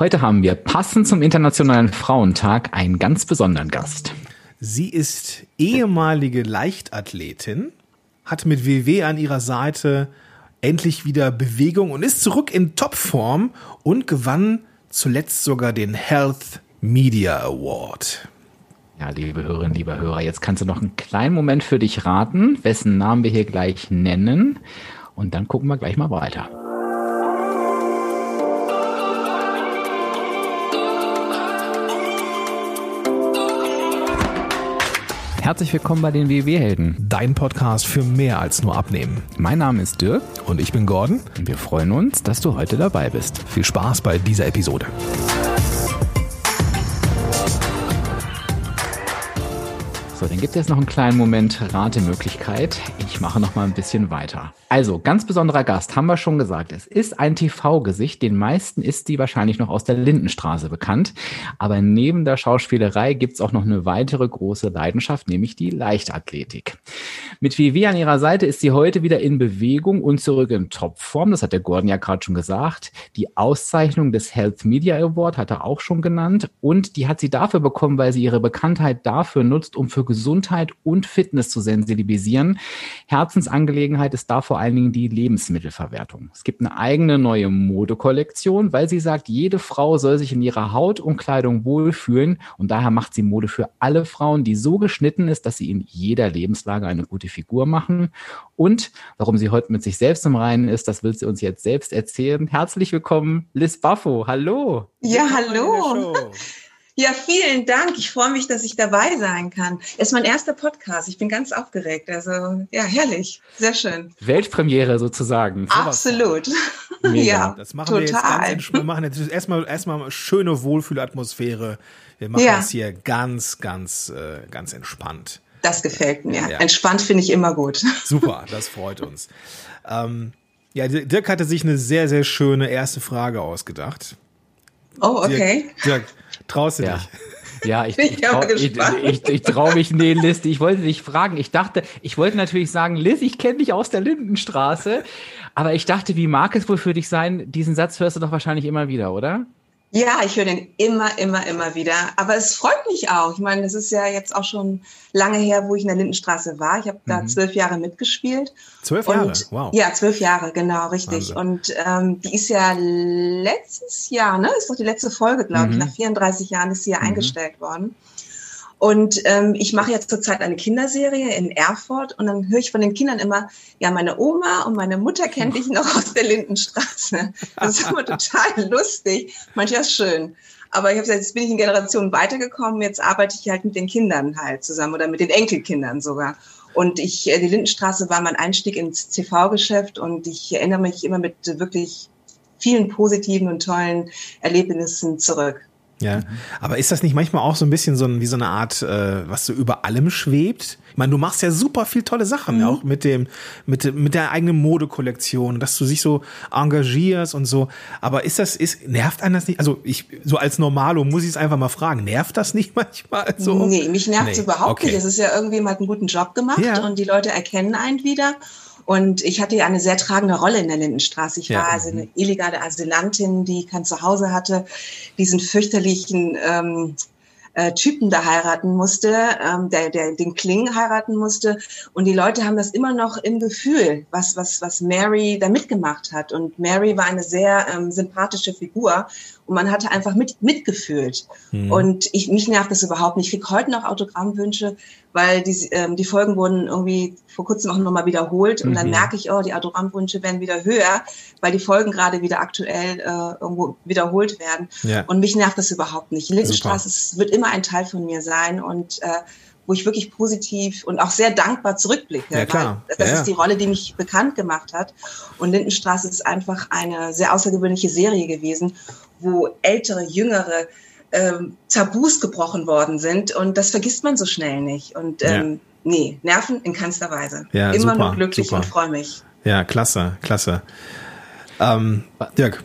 Heute haben wir passend zum Internationalen Frauentag einen ganz besonderen Gast. Sie ist ehemalige Leichtathletin, hat mit WW an ihrer Seite endlich wieder Bewegung und ist zurück in Topform und gewann zuletzt sogar den Health Media Award. Ja, liebe Hörerinnen, lieber Hörer, jetzt kannst du noch einen kleinen Moment für dich raten, wessen Namen wir hier gleich nennen. Und dann gucken wir gleich mal weiter. Herzlich willkommen bei den WW-Helden. Dein Podcast für mehr als nur Abnehmen. Mein Name ist Dirk. Und ich bin Gordon. Und wir freuen uns, dass du heute dabei bist. Viel Spaß bei dieser Episode. So, dann gibt es jetzt noch einen kleinen Moment Ratemöglichkeit. Ich mache noch mal ein bisschen weiter. Also, ganz besonderer Gast, haben wir schon gesagt. Es ist ein TV-Gesicht. Den meisten ist die wahrscheinlich noch aus der Lindenstraße bekannt. Aber neben der Schauspielerei gibt es auch noch eine weitere große Leidenschaft, nämlich die Leichtathletik. Mit WW an ihrer Seite ist sie heute wieder in Bewegung und zurück in Topform. Das hat der Gordon ja gerade schon gesagt. Die Auszeichnung des Health Media Award hat er auch schon genannt. Und die hat sie dafür bekommen, weil sie ihre Bekanntheit dafür nutzt, um für Gesundheit und Fitness zu sensibilisieren. Herzensangelegenheit ist da vor allen Dingen die Lebensmittelverwertung. Es gibt eine eigene neue Modekollektion, weil sie sagt, jede Frau soll sich in ihrer Haut und Kleidung wohlfühlen. Und daher macht sie Mode für alle Frauen, die so geschnitten ist, dass sie in jeder Lebenslage eine gute Figur machen. Und warum sie heute mit sich selbst im Reinen ist, das will sie uns jetzt selbst erzählen. Herzlich willkommen, Liz Baffo. Hallo. Ja, hallo. Ja, vielen Dank. Ich freue mich, dass ich dabei sein kann. Es ist mein erster Podcast. Ich bin ganz aufgeregt. Also, ja, herrlich. Sehr schön. Weltpremiere sozusagen. Absolut. Ja, das machen total. wir jetzt ganz Wir machen jetzt erstmal, erstmal schöne Wohlfühlatmosphäre. Wir machen Ja. das hier ganz, ganz, äh, ganz entspannt. Das gefällt mir. Ja. Entspannt finde ich immer gut. Super, das freut uns. Ähm, ja, Dirk hatte sich eine sehr, sehr schöne erste Frage ausgedacht. Oh, okay. Dirk, Dirk traust du Ja. dich? Ja, ich, Bin ich traue ich, ich, ich trau mich, nee, Liz, ich wollte dich fragen. Ich dachte, ich wollte natürlich sagen, Liz, ich kenne dich aus der Lindenstraße. Aber ich dachte, wie mag es wohl für dich sein? Diesen Satz hörst du doch wahrscheinlich immer wieder, oder? Ja, ich höre den immer, immer, immer wieder. Aber es freut mich auch. Ich meine, das ist ja jetzt auch schon lange her, wo ich in der Lindenstraße war. Ich habe da zwölf Jahre mitgespielt. Zwölf Jahre, Und, wow. Ja, zwölf Jahre, genau, richtig. Wahnsinn. Und ähm, die ist ja letztes Jahr, ne? Ist doch die letzte Folge, glaube ich. Mhm. Nach 34 Jahren ist sie ja eingestellt worden. Und ähm, ich mache jetzt zurzeit eine Kinderserie in Erfurt und dann höre ich von den Kindern immer, ja, meine Oma und meine Mutter kennt dich noch aus der Lindenstraße. Das ist immer total lustig, manchmal schön. Aber ich habe jetzt bin ich in Generationen weitergekommen, jetzt arbeite ich halt mit den Kindern halt zusammen oder mit den Enkelkindern sogar. Und ich, äh, die Lindenstraße war mein Einstieg ins TV-Geschäft und ich erinnere mich immer mit wirklich vielen positiven und tollen Erlebnissen zurück. Ja, aber ist das nicht manchmal auch so ein bisschen so ein, wie so eine Art, äh, was so über allem schwebt? Ich meine, du machst ja super viel tolle Sachen, Mhm. auch mit dem, mit, mit der eigenen Modekollektion, dass du dich so engagierst und so. Aber ist das, ist, nervt einen das nicht? Also ich, so als Normalo muss ich es einfach mal fragen, nervt das nicht manchmal so? Nee, mich nervt es Nee, überhaupt okay. nicht. Es ist ja irgendwie, man hat einen guten Job gemacht Ja. und die Leute erkennen einen wieder. Und ich hatte ja eine sehr tragende Rolle in der Lindenstraße. Ich Ja. war also eine illegale Asylantin, die kein Zuhause hatte, diesen fürchterlichen ähm, äh, Typen da heiraten musste, ähm, der, der den Kling heiraten musste. Und die Leute haben das immer noch im Gefühl, was, was, was Mary da mitgemacht hat. Und Mary war eine sehr ähm, sympathische Figur und man hatte einfach mit, mitgefühlt. Hm. Und ich, mich nervt das überhaupt nicht. Ich kriege heute noch Autogrammwünsche, weil die, ähm, die Folgen wurden irgendwie vor kurzem auch nochmal wiederholt. Und dann Mhm. merke ich, oh, die Autogrammwünsche werden wieder höher, weil die Folgen gerade wieder aktuell äh, irgendwo wiederholt werden. Ja. Und mich nervt das überhaupt nicht. Lindenstraße wird immer ein Teil von mir sein und äh, wo ich wirklich positiv und auch sehr dankbar zurückblicke. Ja, klar. Das Ja, ist die Rolle, die mich bekannt gemacht hat. Und Lindenstraße ist einfach eine sehr außergewöhnliche Serie gewesen, wo ältere, jüngere ähm, Tabus gebrochen worden sind. Und das vergisst man so schnell nicht. Und ähm, nee, Nerven in keinster Weise. Ja, Immer super, nur glücklich super. und freue mich. Ja, klasse, klasse. Ähm, Dirk,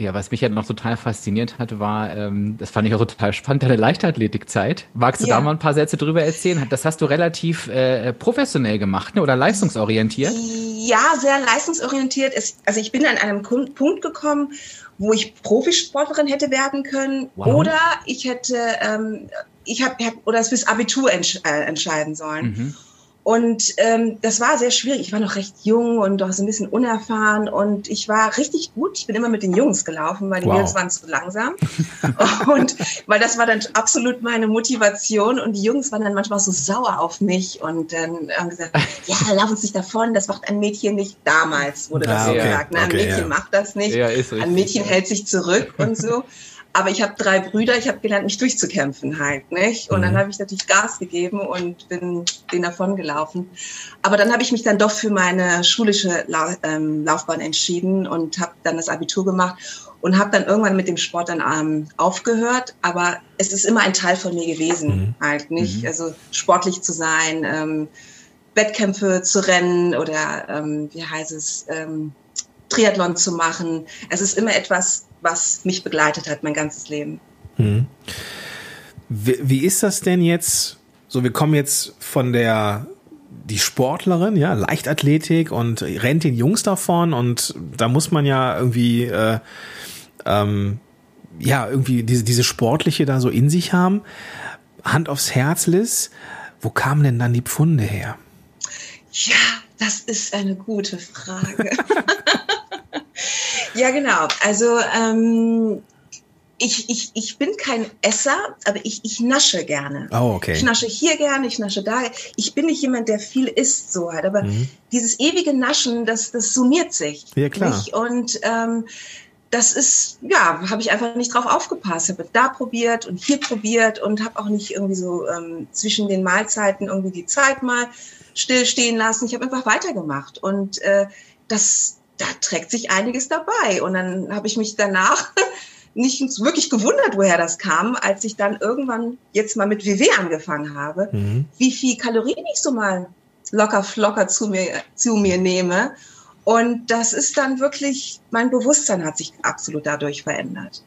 Ja, was mich ja noch total fasziniert hat, war, ähm, das fand ich auch total spannend, deine Leichtathletikzeit. Magst du ja. da mal ein paar Sätze drüber erzählen? Das hast du relativ äh, professionell gemacht ne? oder leistungsorientiert? Ja, sehr leistungsorientiert. Also ich bin an einem Punkt gekommen, wo ich Profisportlerin hätte werden können wow. oder ich hätte, ähm, ich habe oder es fürs Abitur entsch äh, entscheiden sollen. Mhm. Und ähm, das war sehr schwierig. Ich war noch recht jung und auch so ein bisschen unerfahren und ich war richtig gut. Ich bin immer mit den Jungs gelaufen, weil die wow. Jungs waren zu langsam. und weil das war dann absolut meine Motivation und die Jungs waren dann manchmal so sauer auf mich und dann haben gesagt, ja, lauf uns nicht davon, das macht ein Mädchen nicht. Damals wurde das ah, so okay. gesagt. Ne? Ein okay, Mädchen ja. macht das nicht. Ja, ein Mädchen hält sich zurück und so. Aber ich habe drei Brüder, ich habe gelernt, mich durchzukämpfen halt, nicht? Und mhm. dann habe ich natürlich Gas gegeben und bin den davon gelaufen. Aber dann habe ich mich dann doch für meine schulische La ähm, Laufbahn entschieden und habe dann das Abitur gemacht und habe dann irgendwann mit dem Sport dann ähm, aufgehört. Aber es ist immer ein Teil von mir gewesen, mhm. halt, nicht? Mhm. Also sportlich zu sein, ähm, Wettkämpfe zu rennen oder ähm, wie heißt es, ähm, Triathlon zu machen. Es ist immer etwas, was mich begleitet hat mein ganzes Leben. Hm. Wie, wie ist das denn jetzt? So, wir kommen jetzt von der die Sportlerin, ja, Leichtathletik und rennt den Jungs davon und da muss man ja irgendwie äh, ähm, ja irgendwie diese diese sportliche da so in sich haben. Hand aufs Herz, Liz, wo kamen denn dann die Pfunde her? Ja, das ist eine gute Frage. Ja, genau. Also ähm, ich, ich, ich bin kein Esser, aber ich, ich nasche gerne. Oh, okay. Ich nasche hier gerne, ich nasche da. Ich bin nicht jemand, der viel isst, so halt. Aber mhm. dieses ewige Naschen, das, das summiert sich. Ja, klar. Nicht? Und ähm, das ist, ja, habe ich einfach nicht drauf aufgepasst. Ich habe da probiert und hier probiert und habe auch nicht irgendwie so ähm, zwischen den Mahlzeiten irgendwie die Zeit mal stillstehen lassen. Ich habe einfach weitergemacht. Und äh, das, da trägt sich einiges dabei. Und dann habe ich mich danach nicht wirklich gewundert, woher das kam, als ich dann irgendwann jetzt mal mit WW angefangen habe, mhm. wie viel Kalorien ich so mal locker flocker zu mir, zu mir nehme. Und das ist dann wirklich, mein Bewusstsein hat sich absolut dadurch verändert.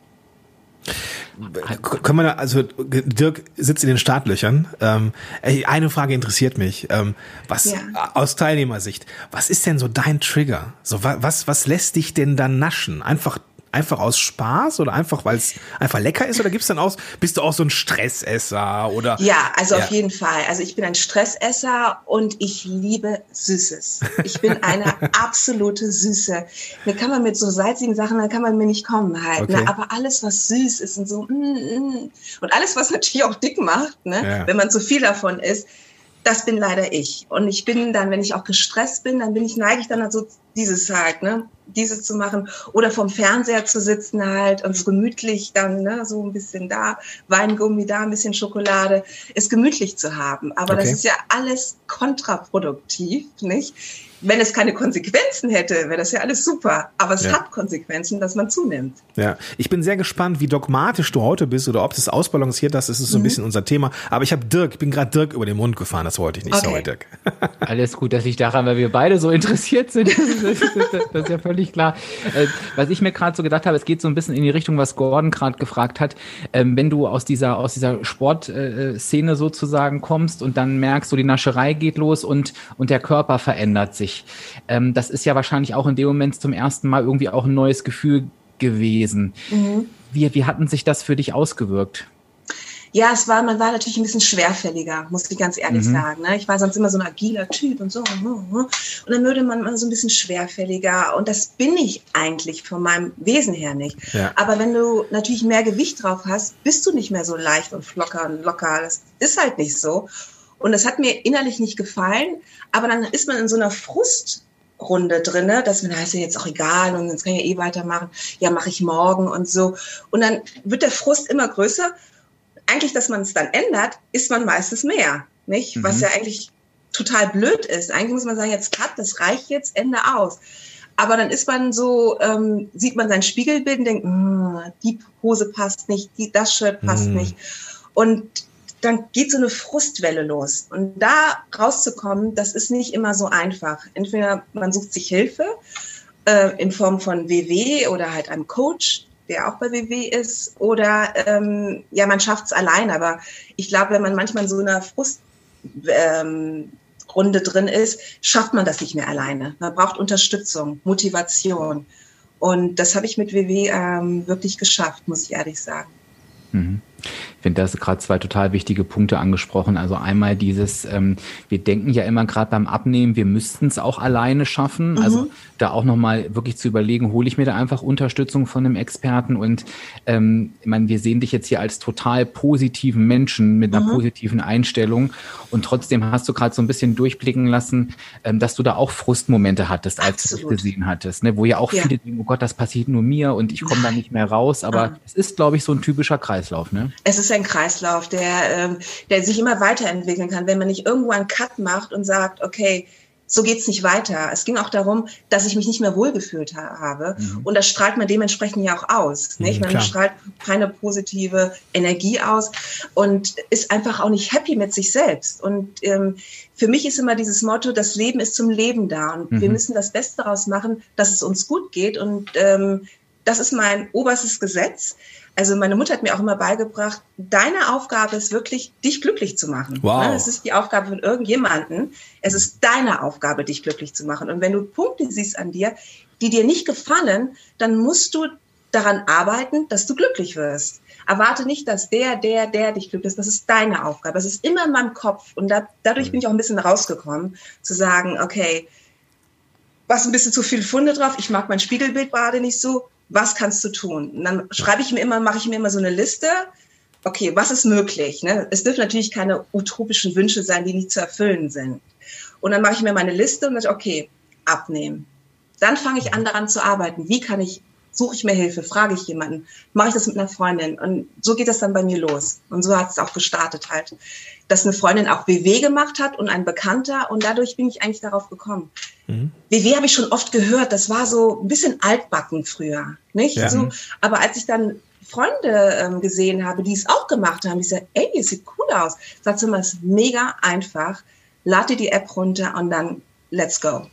Können wir da, also Dirk sitzt in den Startlöchern. Ähm, eine Frage interessiert mich. Ähm, was ja. aus Teilnehmersicht, was ist denn so dein Trigger? So was, was lässt dich denn dann naschen? Einfach einfach aus Spaß oder einfach, weil es einfach lecker ist? Oder gibt's dann aus, bist du auch so ein Stressesser oder? Ja, also ja. auf jeden Fall. Also ich bin ein Stressesser und ich liebe Süßes. Ich bin eine absolute Süße. Da kann man mit so salzigen Sachen, da kann man mir nicht kommen halt. Ne? Okay. Ne? Aber alles, was süß ist und so, mm, mm. und alles, was natürlich auch dick macht, ne? Ja. wenn man zu viel davon isst, das bin leider ich. Und ich bin dann, wenn ich auch gestresst bin, dann bin ich, neige ich dann so dieses halt, ne, dieses zu machen oder vom Fernseher zu sitzen halt und so gemütlich dann, ne, so ein bisschen da, Weingummi da, ein bisschen Schokolade, es gemütlich zu haben. Aber okay. das ist ja alles kontraproduktiv, nicht? Wenn es keine Konsequenzen hätte, wäre das ja alles super. Aber es ja. hat Konsequenzen, dass man zunimmt. Ja, ich bin sehr gespannt, wie dogmatisch du heute bist oder ob es ausbalanciert hast. Das ist so ein mhm. bisschen unser Thema. Aber ich habe Dirk, ich bin gerade Dirk über den Mund gefahren. Das wollte ich nicht. Okay. Sorry, Dirk. Alles gut, dass ich daran, weil wir beide so interessiert sind. Das ist, das ist ja völlig klar. Äh, was ich mir gerade so gedacht habe, es geht so ein bisschen in die Richtung, was Gordon gerade gefragt hat. Ähm, wenn du aus dieser, aus dieser Sportszene sozusagen kommst und dann merkst, so die Nascherei geht los und, und der Körper verändert sich nicht. Ähm, das ist ja wahrscheinlich auch in dem Moment zum ersten Mal irgendwie auch ein neues Gefühl gewesen. Mhm. Wie, wie hatten sich das für dich ausgewirkt? Ja, es war, man war natürlich ein bisschen schwerfälliger, muss ich ganz ehrlich mhm. sagen. Ne? Ich war sonst immer so ein agiler Typ und so. Und dann würde man mal so ein bisschen schwerfälliger. Und das bin ich eigentlich von meinem Wesen her nicht. Ja. Aber wenn du natürlich mehr Gewicht drauf hast, bist du nicht mehr so leicht und flocker und locker. Das ist halt nicht so. Und das hat mir innerlich nicht gefallen. Aber dann ist man in so einer Frustrunde drinne, dass man heißt ja jetzt auch egal und jetzt kann ich ja eh weitermachen. Ja, mache ich morgen und so. Und dann wird der Frust immer größer. Eigentlich, dass man es dann ändert, ist man meistens mehr, nicht? Mhm. Was ja eigentlich total blöd ist. Eigentlich muss man sagen, jetzt cut, das reicht jetzt, Ende aus. Aber dann ist man so, ähm, sieht man sein Spiegelbild und denkt, mm, die Hose passt nicht, die, das Shirt passt mm. nicht. Und dann geht so eine Frustwelle los. Und da rauszukommen, das ist nicht immer so einfach. Entweder man sucht sich Hilfe äh, in Form von WW oder halt einem Coach, der auch bei WW ist, oder ähm, ja, man schafft es allein. Aber ich glaube, wenn man manchmal in so einer Frust ähm, drin ist, schafft man das nicht mehr alleine. Man braucht Unterstützung, Motivation. Und das habe ich mit WW ähm, wirklich geschafft, muss ich ehrlich sagen. Mhm. Ich finde, da hast gerade zwei total wichtige Punkte angesprochen. Also einmal dieses, ähm, wir denken ja immer gerade beim Abnehmen, wir müssten es auch alleine schaffen. Also mhm. Also da auch nochmal wirklich zu überlegen, hole ich mir da einfach Unterstützung von einem Experten und ähm, ich meine, wir sehen dich jetzt hier als total positiven Menschen mit einer mhm. positiven Einstellung und trotzdem hast du gerade so ein bisschen durchblicken lassen, ähm, dass du da auch Frustmomente hattest, als Absolut. du dich gesehen hattest, ne? wo ja auch ja. viele denken, oh Gott, das passiert nur mir und ich komme da nicht mehr raus. Aber ah. es ist, glaube ich, so ein typischer Kreislauf. Ne? Es ist ein Kreislauf, der, ähm, der sich immer weiterentwickeln kann, wenn man nicht irgendwo einen Cut macht und sagt, okay, so geht's nicht weiter. Es ging auch darum, dass ich mich nicht mehr wohlgefühlt ha habe. Mhm. Und das strahlt man dementsprechend ja auch aus. Nicht? Mhm, man strahlt keine positive Energie aus und ist einfach auch nicht happy mit sich selbst. Und ähm, für mich ist immer dieses Motto, das Leben ist zum Leben da. Und mhm. wir müssen das Beste daraus machen, dass es uns gut geht. Und ähm, das ist mein oberstes Gesetz. Also meine Mutter hat mir auch immer beigebracht, deine Aufgabe ist wirklich, dich glücklich zu machen. Wow. Es ist die Aufgabe von irgendjemanden. Es ist deine Aufgabe, dich glücklich zu machen. Und wenn du Punkte siehst an dir, die dir nicht gefallen, dann musst du daran arbeiten, dass du glücklich wirst. Erwarte nicht, dass der, der, der dich glücklich ist. Das ist deine Aufgabe. Das ist immer in meinem Kopf. Und da, dadurch bin ich auch ein bisschen rausgekommen, zu sagen, okay, was ein bisschen zu viel Funde drauf. Ich mag mein Spiegelbild gerade nicht so was kannst du tun? Und dann schreibe ich mir immer, mache ich mir immer so eine Liste. Okay, was ist möglich? Ne? Es dürfen natürlich keine utopischen Wünsche sein, die nicht zu erfüllen sind. Und dann mache ich mir meine Liste und sage, okay, abnehmen. Dann fange ich an, daran zu arbeiten. Wie kann ich, suche ich mir Hilfe, frage ich jemanden, mache ich das mit einer Freundin? Und so geht das dann bei mir los. Und so hat es auch gestartet halt dass eine Freundin auch WW gemacht hat und ein Bekannter und dadurch bin ich eigentlich darauf gekommen. Mhm. WW habe ich schon oft gehört, das war so ein bisschen altbacken früher, nicht? Ja. So, aber als ich dann Freunde ähm, gesehen habe, die es auch gemacht haben, ich sage, ey, es sieht cool aus. Sagst du mal, es ist mega einfach. Lade dir die App runter und dann let's go.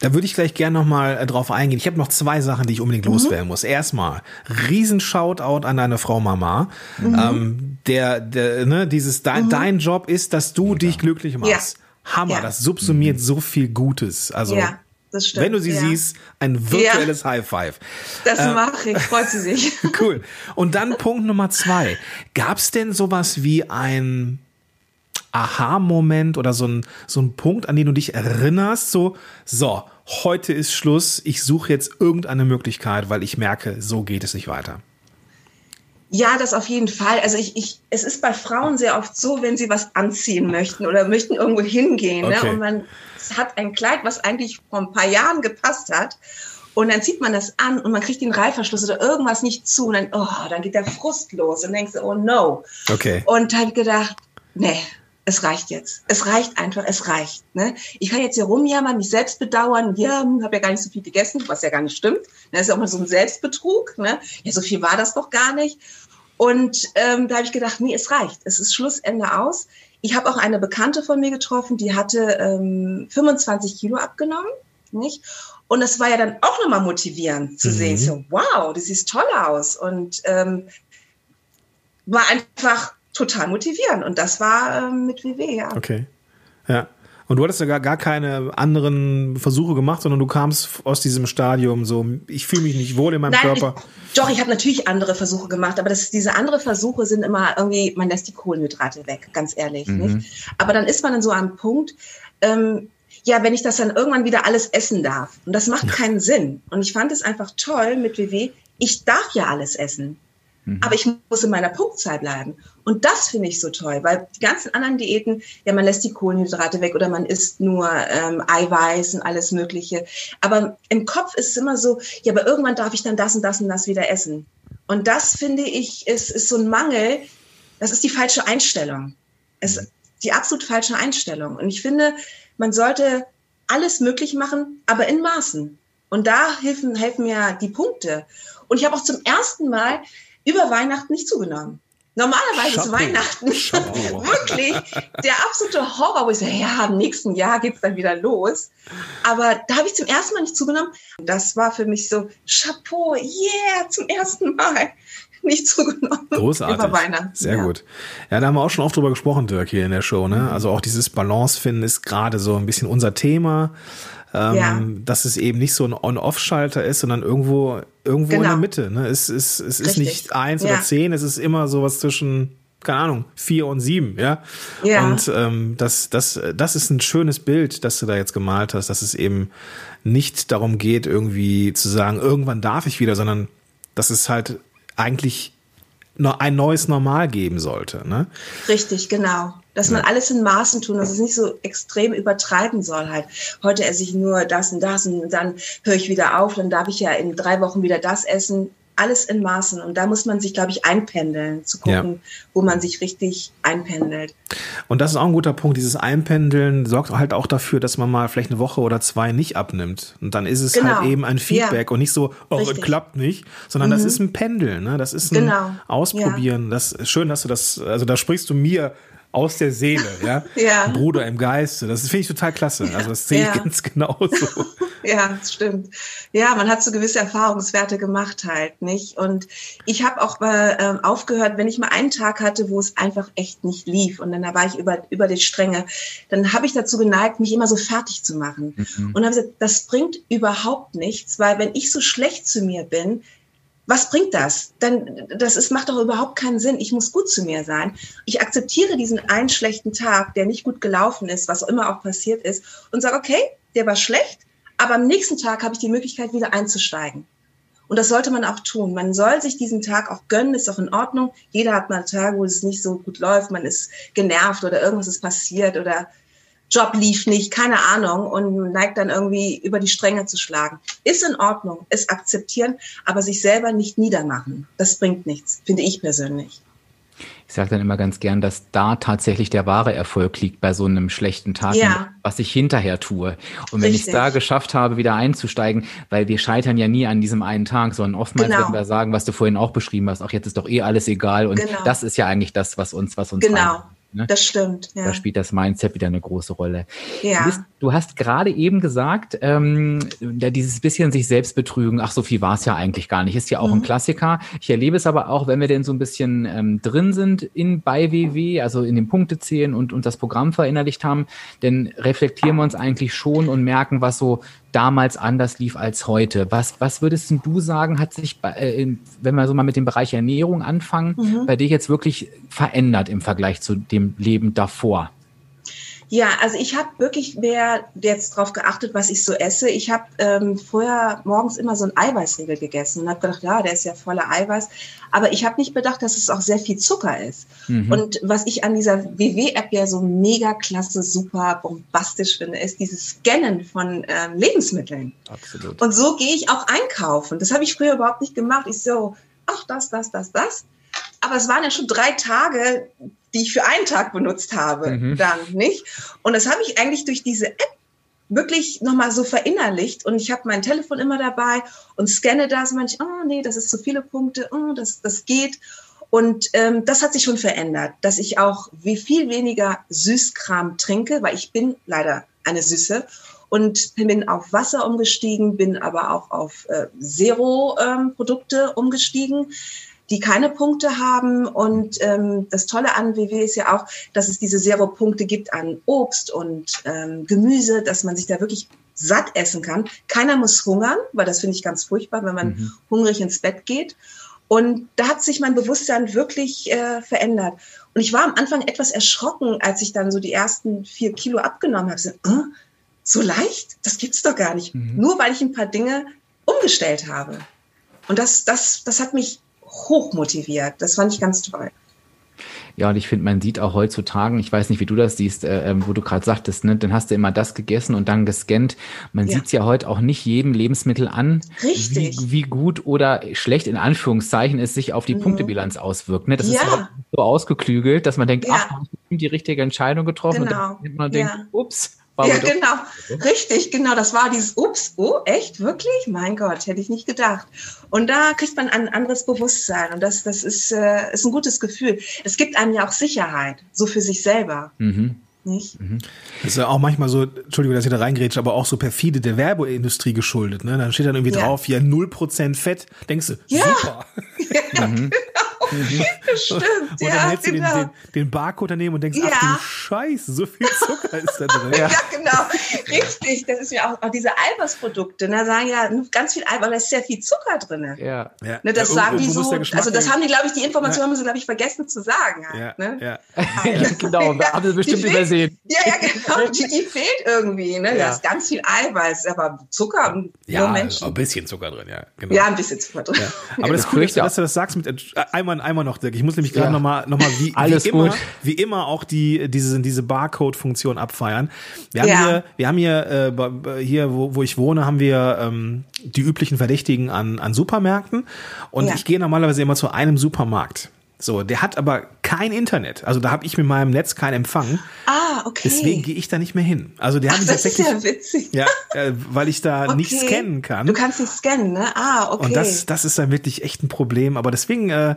Da würde ich gleich gerne nochmal äh, drauf eingehen. Ich habe noch zwei Sachen, die ich unbedingt mhm. loswerden muss. Erstmal, riesen Shoutout an deine Frau Mama. Mhm. Ähm, der, der, ne, dieses, dein, mhm. dein Job ist, dass du ja. dich glücklich machst. Ja. Hammer, ja. das subsumiert so viel Gutes. Also, ja. Das stimmt, Wenn du sie ja. siehst, ein virtuelles ja. High Five. Das äh, mache ich, freut sie sich. cool. Und dann Punkt Nummer zwei. Gab es denn sowas wie ein Aha-Moment oder so ein, so ein Punkt, an den du dich erinnerst, so, so, heute ist Schluss, ich suche jetzt irgendeine Möglichkeit, weil ich merke, so geht es nicht weiter. Ja, das auf jeden Fall. Also ich, ich, es ist bei Frauen sehr oft so, wenn sie was anziehen möchten oder möchten irgendwo hingehen ne? okay. ne? und man hat ein Kleid, was eigentlich vor ein paar Jahren gepasst hat und dann zieht man das an und man kriegt den Reifverschluss oder irgendwas nicht zu und dann, oh, dann geht der Frust los und denkst, oh no. Okay. Und dann gedacht, nee, es reicht jetzt. Es reicht einfach, es reicht. Ne? Ich kann jetzt hier rumjammern, mich selbst bedauern. Ja, habe ja gar nicht so viel gegessen, was ja gar nicht stimmt. Das ist ja auch mal so ein Selbstbetrug. Ne? Ja, so viel war das doch gar nicht. Und ähm, da habe ich gedacht, nee, es reicht. Es ist Schlussende aus. Ich habe auch eine Bekannte von mir getroffen, die hatte ähm, 25 Kilo abgenommen. Nicht? Und das war ja dann auch nochmal motivierend zu mhm. sehen. So, wow, das sieht toll aus. Und ähm, war einfach total motivieren. Und das war ähm, mit WW, ja. Okay. Ja. Und du hattest ja gar, gar keine anderen Versuche gemacht, sondern du kamst aus diesem Stadium so, ich fühle mich nicht wohl in meinem Nein, Körper. Ich, doch, ich habe natürlich andere Versuche gemacht, aber das, diese andere Versuche sind immer irgendwie, man lässt die Kohlenhydrate weg, ganz ehrlich. Mhm. Nicht? Aber dann ist man dann so am Punkt, ähm, ja, wenn ich das dann irgendwann wieder alles essen darf. Und das macht keinen Sinn. Und ich fand es einfach toll mit WW, ich darf ja alles essen. Mhm. Aber ich muss in meiner Punktzahl bleiben. Und das finde ich so toll, weil die ganzen anderen Diäten, ja, man lässt die Kohlenhydrate weg oder man isst nur ähm, Eiweiß und alles Mögliche. Aber im Kopf ist es immer so, ja, aber irgendwann darf ich dann das und das und das wieder essen. Und das finde ich, ist, ist so ein Mangel. Das ist die falsche Einstellung. Es ist die absolut falsche Einstellung. Und ich finde, man sollte alles möglich machen, aber in Maßen. Und da helfen, helfen mir die Punkte. Und ich habe auch zum ersten Mal über Weihnachten nicht zugenommen. Normalerweise Chapeau. ist Weihnachten wirklich der absolute Horror, wo ich sage, ja, im nächsten Jahr geht's dann wieder los. Aber da habe ich zum ersten Mal nicht zugenommen. Das war für mich so, Chapeau, yeah, zum ersten Mal nicht zugenommen. Großartig. Über Weihnachten. Sehr ja. gut. Ja, da haben wir auch schon oft drüber gesprochen, Dirk, hier in der Show. Mhm. Ne? Also auch dieses Balance finden ist gerade so ein bisschen unser Thema. Ähm, Ja. Dass es eben nicht so ein On-Off-Schalter ist, sondern irgendwo, irgendwo in Genau. der Mitte. Ne? Es, es, es ist Richtig. nicht eins Ja. oder zehn, es ist immer sowas zwischen, keine Ahnung, vier und sieben, ja. Ja. Und ähm, das, das, das ist ein schönes Bild, das du da jetzt gemalt hast, dass es eben nicht darum geht, irgendwie zu sagen, irgendwann darf ich wieder, sondern dass es halt eigentlich noch ein neues Normal geben sollte. Ne? Richtig, genau. Dass man alles in Maßen tun, dass es nicht so extrem übertreiben soll halt. Heute esse ich nur das und das und dann höre ich wieder auf, dann darf ich ja in drei Wochen wieder das essen. Alles in Maßen. Und da muss man sich, glaube ich, einpendeln, zu gucken, wo man sich richtig einpendelt. Und das ist auch ein guter Punkt. Dieses Einpendeln sorgt halt auch dafür, dass man mal vielleicht eine Woche oder zwei nicht abnimmt. Und dann ist es Genau. halt eben ein Feedback Ja. und nicht so, oh, es Richtig. klappt nicht, sondern das ist ein Pendeln. Ne? Das ist ein Genau. Ausprobieren. Das ist schön, dass du das, also da sprichst du mir aus der Seele, ja. Ja. Bruder im Geiste. Das finde ich total klasse. Also das sehe ich Ja. ganz genauso. Ja, das stimmt. Ja, man hat so gewisse Erfahrungswerte gemacht halt, nicht? Und ich habe auch mal ähm, aufgehört, wenn ich mal einen Tag hatte, wo es einfach echt nicht lief und dann da war ich über, über die Stränge, dann habe ich dazu geneigt, mich immer so fertig zu machen. Und habe gesagt, das bringt überhaupt nichts, weil wenn ich so schlecht zu mir bin, was bringt das? Dann, das ist, macht doch überhaupt keinen Sinn. Ich muss gut zu mir sein. Ich akzeptiere diesen einen schlechten Tag, der nicht gut gelaufen ist, was auch immer auch passiert ist, und sage, okay, der war schlecht, aber am nächsten Tag habe ich die Möglichkeit, wieder einzusteigen. Und das sollte man auch tun. Man soll sich diesen Tag auch gönnen, ist auch in Ordnung. Jeder hat mal Tage, wo es nicht so gut läuft, man ist genervt oder irgendwas ist passiert oder Job lief nicht, keine Ahnung, und neigt dann irgendwie über die Stränge zu schlagen. Ist in Ordnung, ist akzeptieren, aber sich selber nicht niedermachen. Das bringt nichts, finde ich persönlich. Ich sage dann immer ganz gern, dass da tatsächlich der wahre Erfolg liegt bei so einem schlechten Tag, Ja. was ich hinterher tue. Und wenn ich es da geschafft habe, wieder einzusteigen, weil wir scheitern ja nie an diesem einen Tag, sondern oftmals Genau. werden wir sagen, was du vorhin auch beschrieben hast, auch jetzt ist doch eh alles egal. Und Genau. das ist ja eigentlich das, was uns, was uns Genau, weiterbringt, ne? das stimmt. Ja. Da spielt das Mindset wieder eine große Rolle. Ja. Du, bist, du hast gerade eben gesagt, ähm, dieses bisschen sich selbst betrügen, ach, so viel war es ja eigentlich gar nicht, ist ja auch Mhm. ein Klassiker. Ich erlebe es aber auch, wenn wir denn so ein bisschen ähm, drin sind in bei WW, also in den Punktezählen und, und das Programm verinnerlicht haben, dann reflektieren wir uns eigentlich schon und merken, was so damals anders lief als heute. Was, was würdest denn du sagen, hat sich, bei, äh, wenn wir so mal mit dem Bereich Ernährung anfangen, Mhm. bei dir jetzt wirklich verändert im Vergleich zu dem Leben davor? Ja, also ich habe wirklich mehr jetzt drauf geachtet, was ich so esse. Ich habe ähm, vorher morgens immer so ein Eiweißriegel gegessen und habe gedacht, ja, der ist ja voller Eiweiß. Aber ich habe nicht bedacht, dass es auch sehr viel Zucker ist. Mhm. Und was ich an dieser WW-App ja so mega klasse, super bombastisch finde, ist dieses Scannen von ähm, Lebensmitteln. Absolut. Und so gehe ich auch einkaufen. Das habe ich früher überhaupt nicht gemacht. Ich so, ach, das, das, das, das. Aber es waren ja schon drei Tage, die ich für einen Tag benutzt habe, Mhm. dann nicht. Und das habe ich eigentlich durch diese App wirklich nochmal so verinnerlicht. Und ich habe mein Telefon immer dabei und scanne das. Und manche, oh nee, das ist zu viele Punkte, oh, das, das geht. Und ähm, das hat sich schon verändert, dass ich auch wie viel weniger Süßkram trinke, weil ich bin leider eine Süße und bin auf Wasser umgestiegen, bin aber auch auf äh, Zero-Produkte umgestiegen, die keine Punkte haben. Und ähm, das Tolle an WW ist ja auch, dass es diese Zero-Punkte gibt an Obst und ähm, Gemüse, dass man sich da wirklich satt essen kann. Keiner muss hungern, weil das finde ich ganz furchtbar, wenn man Mhm. hungrig ins Bett geht. Und da hat sich mein Bewusstsein wirklich äh, verändert. Und ich war am Anfang etwas erschrocken, als ich dann so die ersten vier Kilo abgenommen habe. So, äh, so leicht? Das gibt's doch gar nicht. Mhm. Nur weil ich ein paar Dinge umgestellt habe. Und das, das, das hat mich hoch motiviert. Das fand ich ganz toll. Ja, und ich finde, man sieht auch heutzutage, ich weiß nicht, wie du das siehst, äh, ähm, wo du gerade sagtest, ne, dann hast du immer das gegessen und dann gescannt. Man Ja. sieht's ja heute auch nicht jedem Lebensmittel an, Richtig. Wie, wie gut oder schlecht in Anführungszeichen es sich auf die Mhm. Punktebilanz auswirkt. Ne? Das ist Ja. ja so ausgeklügelt, dass man denkt, Ja. ach, man hat bestimmt die richtige Entscheidung getroffen. Genau. Und dann man denkt, Ja. ups, ja, genau. Richtig, genau. Das war dieses Ups, oh, echt, wirklich? Mein Gott, hätte ich nicht gedacht. Und da kriegt man ein anderes Bewusstsein. Und das, das ist, äh, ist ein gutes Gefühl. Es gibt einem ja auch Sicherheit, so für sich selber. Mhm. Nicht? Mhm. Das ist ja auch manchmal so, Entschuldigung, dass ich da reingrätsche, aber auch so perfide der Werbeindustrie geschuldet. Ne? Dann steht dann irgendwie ja. drauf, ja, 0% Fett. Denkst du, ja. super. Ja, mhm. Mhm. Stimmt, und dann ja, hältst du genau. den, den, den, Barcode daneben und denkst, ja. ach du Scheiße, so viel Zucker ist da drin. ja, genau. Richtig. Das ist ja auch, auch diese Eiweißprodukte, ne, sagen ja ganz viel Eiweiß, aber da ist sehr viel Zucker drin. Ja. ja. Ne, das ja, sagen die so, also das haben die, glaube ich, die Information haben sie, glaube ich, vergessen zu sagen. Halt, ja, ne? ja. ja, genau, da haben sie bestimmt fehlt, übersehen. Ja, ja, genau, die, die fehlt irgendwie, ne, da ist ganz viel Eiweiß, aber Zucker, ja, Menschen. ein bisschen Zucker drin, ja, genau. Ja, ein bisschen Zucker drin. Aber das Coole ist, dass du das sagst mit, einmal, einmal noch, Dirk, ich muss nämlich gerade ja. nochmal, noch mal wie, Alles wie immer, gut. wie immer auch die, diese, diese Barcode-Funktion abfeiern. Wir haben ja. hier, wir haben hier, äh, hier, wo, wo ich wohne, haben wir ähm, die üblichen Verdächtigen an, an Supermärkten. Und ja. ich gehe normalerweise immer zu einem Supermarkt. So, der hat aber kein Internet. Also da habe ich mit meinem Netz keinen Empfang. Ah, okay. Deswegen gehe ich da nicht mehr hin. Also der hat mich tatsächlich. Ist ja witzig. Ja, äh, weil ich da okay. nicht scannen kann. Du kannst nicht scannen, ne? Ah, okay. Und das, das ist dann wirklich echt ein Problem. Aber deswegen äh,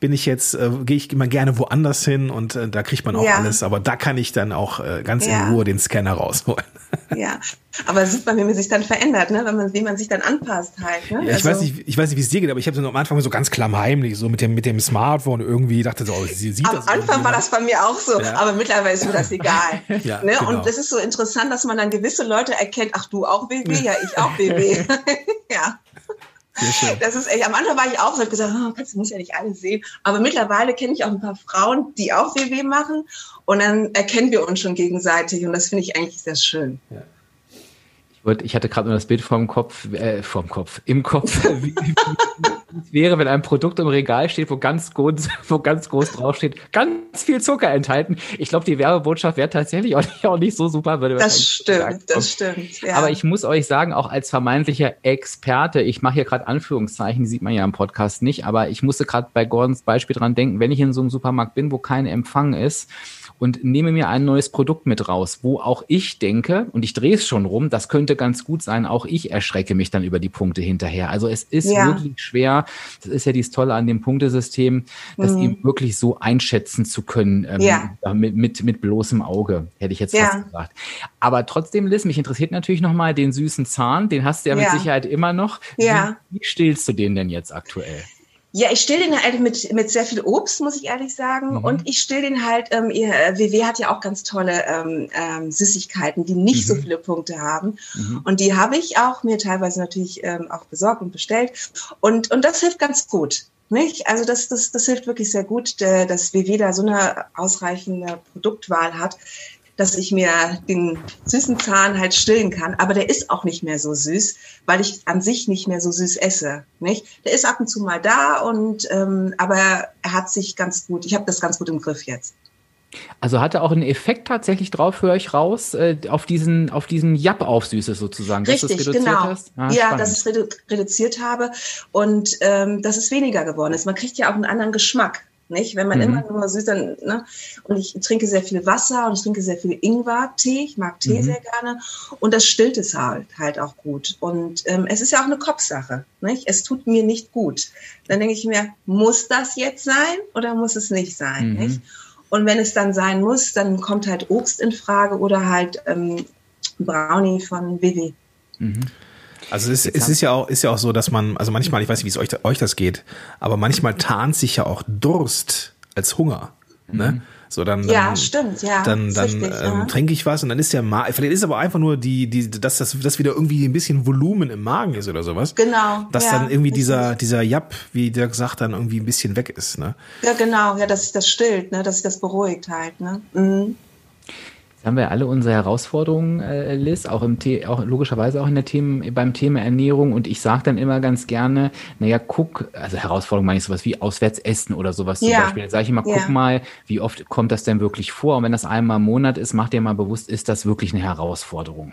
bin ich jetzt, äh, gehe ich immer gerne woanders hin und äh, da kriegt man auch ja. alles. Aber da kann ich dann auch äh, ganz ja. in Ruhe den Scanner rausholen. Ja, aber sieht man, wie man sich dann verändert, ne? wenn man, wie man sich dann anpasst halt. Ne? Ja, ich also, weiß nicht, ich weiß nicht, wie es dir geht, aber ich habe so am Anfang so ganz klammheimlich, so mit dem mit dem Smartphone irgendwie dachte so, oh, sie sieht am das. Am Anfang war das bei mir auch so, ja. aber mittlerweile ist mir das egal. ja, ne? Genau. Und das ist so interessant, dass man dann gewisse Leute erkennt, ach du auch BB, ja ich auch BB. ja. Das ist echt, am Anfang war ich auch so, ich gesagt, oh, kannst, du musst ja nicht alle sehen. Aber mittlerweile kenne ich auch ein paar Frauen, die auch WW machen. Und dann erkennen wir uns schon gegenseitig. Und das finde ich eigentlich sehr schön. Ja. Ich hatte gerade nur das Bild vorm Kopf, äh, vorm Kopf, im Kopf, wie, wäre, wenn ein Produkt im Regal steht, wo ganz groß, wo ganz groß draufsteht, ganz viel Zucker enthalten. Ich glaube, die Werbebotschaft wäre tatsächlich auch nicht, auch nicht so super. Würde das stimmt, das stimmt. Ja. Aber ich muss euch sagen, auch als vermeintlicher Experte, ich mache hier gerade Anführungszeichen, sieht man ja im Podcast nicht, aber ich musste gerade bei Gordons Beispiel dran denken, wenn ich in so einem Supermarkt bin, wo kein Empfang ist, und nehme mir ein neues Produkt mit raus, wo auch ich denke, und ich drehe es schon rum, das könnte ganz gut sein, auch ich erschrecke mich dann über die Punkte hinterher. Also es ist ja. wirklich schwer, das ist ja dieses Tolle an dem Punktesystem, das mhm. eben wirklich so einschätzen zu können, ähm, ja. mit, mit, mit bloßem Auge, hätte ich jetzt ja. fast gesagt. Aber trotzdem, Liz, mich interessiert natürlich nochmal den süßen Zahn, den hast du ja, mit Sicherheit immer noch. Wie, wie stillst du den denn jetzt aktuell? Ja, ich still den halt mit, mit sehr viel Obst, muss ich ehrlich sagen. Mhm. Und ich still den halt, ähm, ihr, WW hat ja auch ganz tolle ähm, ähm, Süßigkeiten, die nicht mhm. so viele Punkte haben. Mhm. Und die habe ich auch mir teilweise natürlich ähm, auch besorgt und bestellt. Und, und das hilft ganz gut. Nicht? Also das, das, das hilft wirklich sehr gut, dass WW da so eine ausreichende Produktwahl hat, dass ich mir den süßen Zahn halt stillen kann. Aber der ist auch nicht mehr so süß, weil ich an sich nicht mehr so süß esse. Nicht? Der ist ab und zu mal da und ähm, aber er hat sich ganz gut. Ich habe das ganz gut im Griff jetzt. Also hatte auch einen Effekt tatsächlich drauf, höre ich raus, äh, auf diesen, auf diesen Japp auf Süßes sozusagen. Richtig, genau. Ah, ja, dass ich es redu reduziert habe und ähm, dass es weniger geworden ist. Man kriegt ja auch einen anderen Geschmack. Nicht? Wenn man mhm. immer nur süß, dann, ne? Und ich trinke sehr viel Wasser und ich trinke sehr viel Ingwer-Tee. Ich mag Tee mhm. sehr gerne. Und das stillt es halt, halt auch gut. Und ähm, es ist ja auch eine Kopfsache. Nicht? Es tut mir nicht gut. Dann denke ich mir, muss das jetzt sein oder muss es nicht sein? Mhm. Nicht? Und wenn es dann sein muss, dann kommt halt Obst in Frage oder halt ähm, Brownie von Vivi. Mhm. Also es, es ist ja auch ist ja auch so, dass man also manchmal, ich weiß nicht, wie es euch, euch das geht, aber manchmal tarnt sich ja auch Durst als Hunger. Ne? Mhm. So dann, dann ja stimmt ja dann dann richtig, ähm, ja. trinke ich was und dann ist der Magen vielleicht ist aber einfach nur die die dass das das wieder irgendwie ein bisschen Volumen im Magen ist oder sowas genau dass ja, dann irgendwie richtig. dieser dieser Japp wie der gesagt dann irgendwie ein bisschen weg ist ne ja genau ja dass sich das stillt ne dass sich das beruhigt halt ne mhm. Jetzt haben wir alle unsere Herausforderungen, äh, Liz, auch im The auch logischerweise auch in der Themen, beim Thema Ernährung. Und ich sage dann immer ganz gerne, naja, guck, also Herausforderung meine ich sowas wie Auswärtsessen oder sowas ja. zum Beispiel. Sage ich immer, guck ja. mal, wie oft kommt das denn wirklich vor? Und wenn das einmal im Monat ist, mach dir mal bewusst, ist das wirklich eine Herausforderung.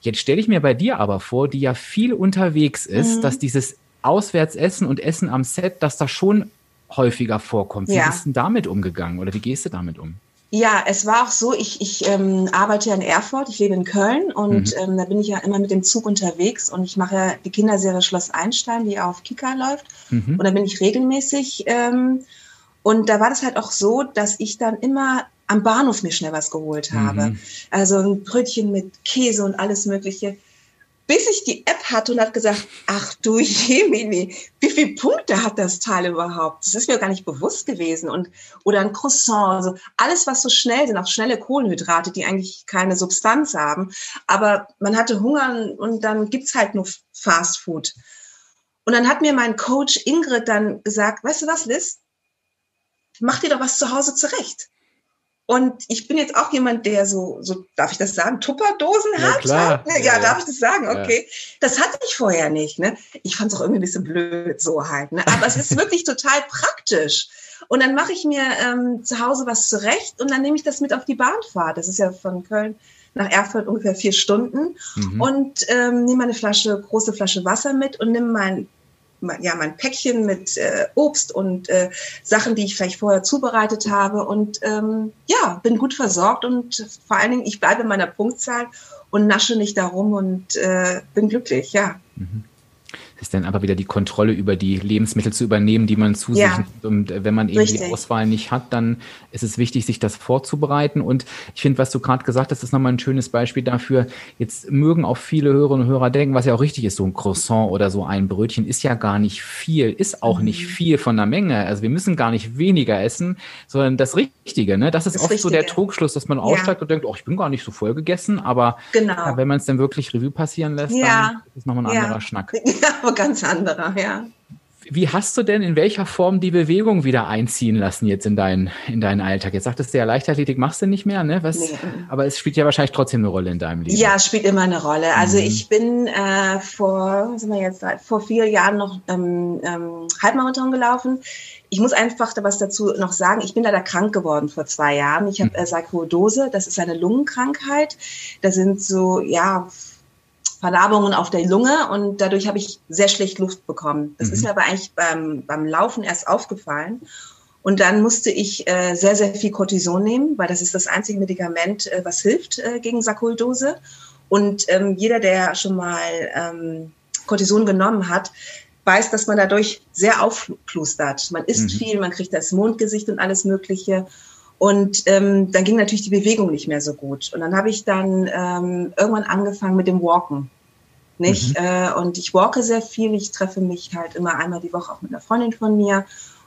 Jetzt stelle ich mir bei dir aber vor, die ja viel unterwegs ist, mhm. dass dieses Auswärtsessen und Essen am Set, dass das schon häufiger vorkommt. Wie ja. bist du damit umgegangen oder wie gehst du damit um? Ja, es war auch so, ich, ich ähm, arbeite ja in Erfurt, ich lebe in Köln und mhm. ähm, da bin ich ja immer mit dem Zug unterwegs und ich mache ja die Kinderserie Schloss Einstein, die auf Kika läuft. Mhm. Und da bin ich regelmäßig. Ähm, und da war das halt auch so, dass ich dann immer am Bahnhof mir schnell was geholt habe. Mhm. Also ein Brötchen mit Käse und alles Mögliche bis ich die App hatte und hat gesagt, ach du Jemini, wie viele Punkte hat das Teil überhaupt? Das ist mir gar nicht bewusst gewesen. Und, oder ein Croissant, also alles, was so schnell sind, auch schnelle Kohlenhydrate, die eigentlich keine Substanz haben. Aber man hatte Hunger und dann gibt's halt nur Fast Food. Und dann hat mir mein Coach Ingrid dann gesagt, weißt du was, Liz? Mach dir doch was zu Hause zurecht. Und ich bin jetzt auch jemand, der so, so darf ich das sagen, Tupperdosen ja, hat. Klar. Ja, ja, darf ich das sagen? Okay. Ja. Das hatte ich vorher nicht. Ne? Ich fand es auch irgendwie ein bisschen blöd so halt. Ne? Aber es ist wirklich total praktisch. Und dann mache ich mir ähm, zu Hause was zurecht und dann nehme ich das mit auf die Bahnfahrt. Das ist ja von Köln nach Erfurt ungefähr vier Stunden. Mhm. Und ähm, nehme eine Flasche, große Flasche Wasser mit und nehme mein ja, mein Päckchen mit äh, Obst und äh, Sachen, die ich vielleicht vorher zubereitet habe und ähm, ja, bin gut versorgt und vor allen Dingen, ich bleibe in meiner Punktzahl und nasche nicht darum und äh, bin glücklich, ja. Mhm ist dann aber wieder die Kontrolle über die Lebensmittel zu übernehmen, die man zu ja. sich nimmt. Und äh, wenn man eben Richtig. die Auswahl nicht hat, dann ist es wichtig, sich das vorzubereiten. Und ich finde, was du gerade gesagt hast, ist nochmal ein schönes Beispiel dafür. Jetzt mögen auch viele Hörerinnen und Hörer denken, was ja auch richtig ist, so ein Croissant oder so ein Brötchen ist ja gar nicht viel, ist auch mhm. nicht viel von der Menge. Also wir müssen gar nicht weniger essen, sondern das Richtige. Ne? Das ist das oft Richtige. so der Trugschluss, dass man aussteigt ja. und denkt, oh, ich bin gar nicht so voll gegessen. Aber genau. wenn man es dann wirklich Revue passieren lässt, ja. dann ist es nochmal ein ja. anderer Schnack. Ja, ganz anderer, ja. Wie hast du denn in welcher Form die Bewegung wieder einziehen lassen jetzt in, dein, in deinen Alltag? Jetzt sagtest du ja, Leichtathletik machst du nicht mehr, ne? Was, nee. Aber es spielt ja wahrscheinlich trotzdem eine Rolle in deinem Leben. Ja, es spielt immer eine Rolle. Also mhm. ich bin äh, vor, was sind wir jetzt, vor vier Jahren noch ähm, ähm, Halbmarathon gelaufen. Ich muss einfach da was dazu noch sagen. Ich bin leider krank geworden vor zwei Jahren. Ich habe mhm. äh, Sarkoidose, das ist eine Lungenkrankheit. Da sind so, ja, Verlabungen auf der Lunge und dadurch habe ich sehr schlecht Luft bekommen. Das mhm. ist mir aber eigentlich beim, beim Laufen erst aufgefallen. Und dann musste ich äh, sehr, sehr viel Cortison nehmen, weil das ist das einzige Medikament, äh, was hilft äh, gegen Sarkoidose. Und ähm, jeder, der schon mal ähm, Cortison genommen hat, weiß, dass man dadurch sehr aufplustert. Man isst mhm. viel, man kriegt das Mondgesicht und alles Mögliche. Und ähm, dann ging natürlich die Bewegung nicht mehr so gut. Und dann habe ich dann ähm, irgendwann angefangen mit dem Walken. Nicht? Mhm. Äh, und ich walke sehr viel. Ich treffe mich halt immer einmal die Woche auch mit einer Freundin von mir.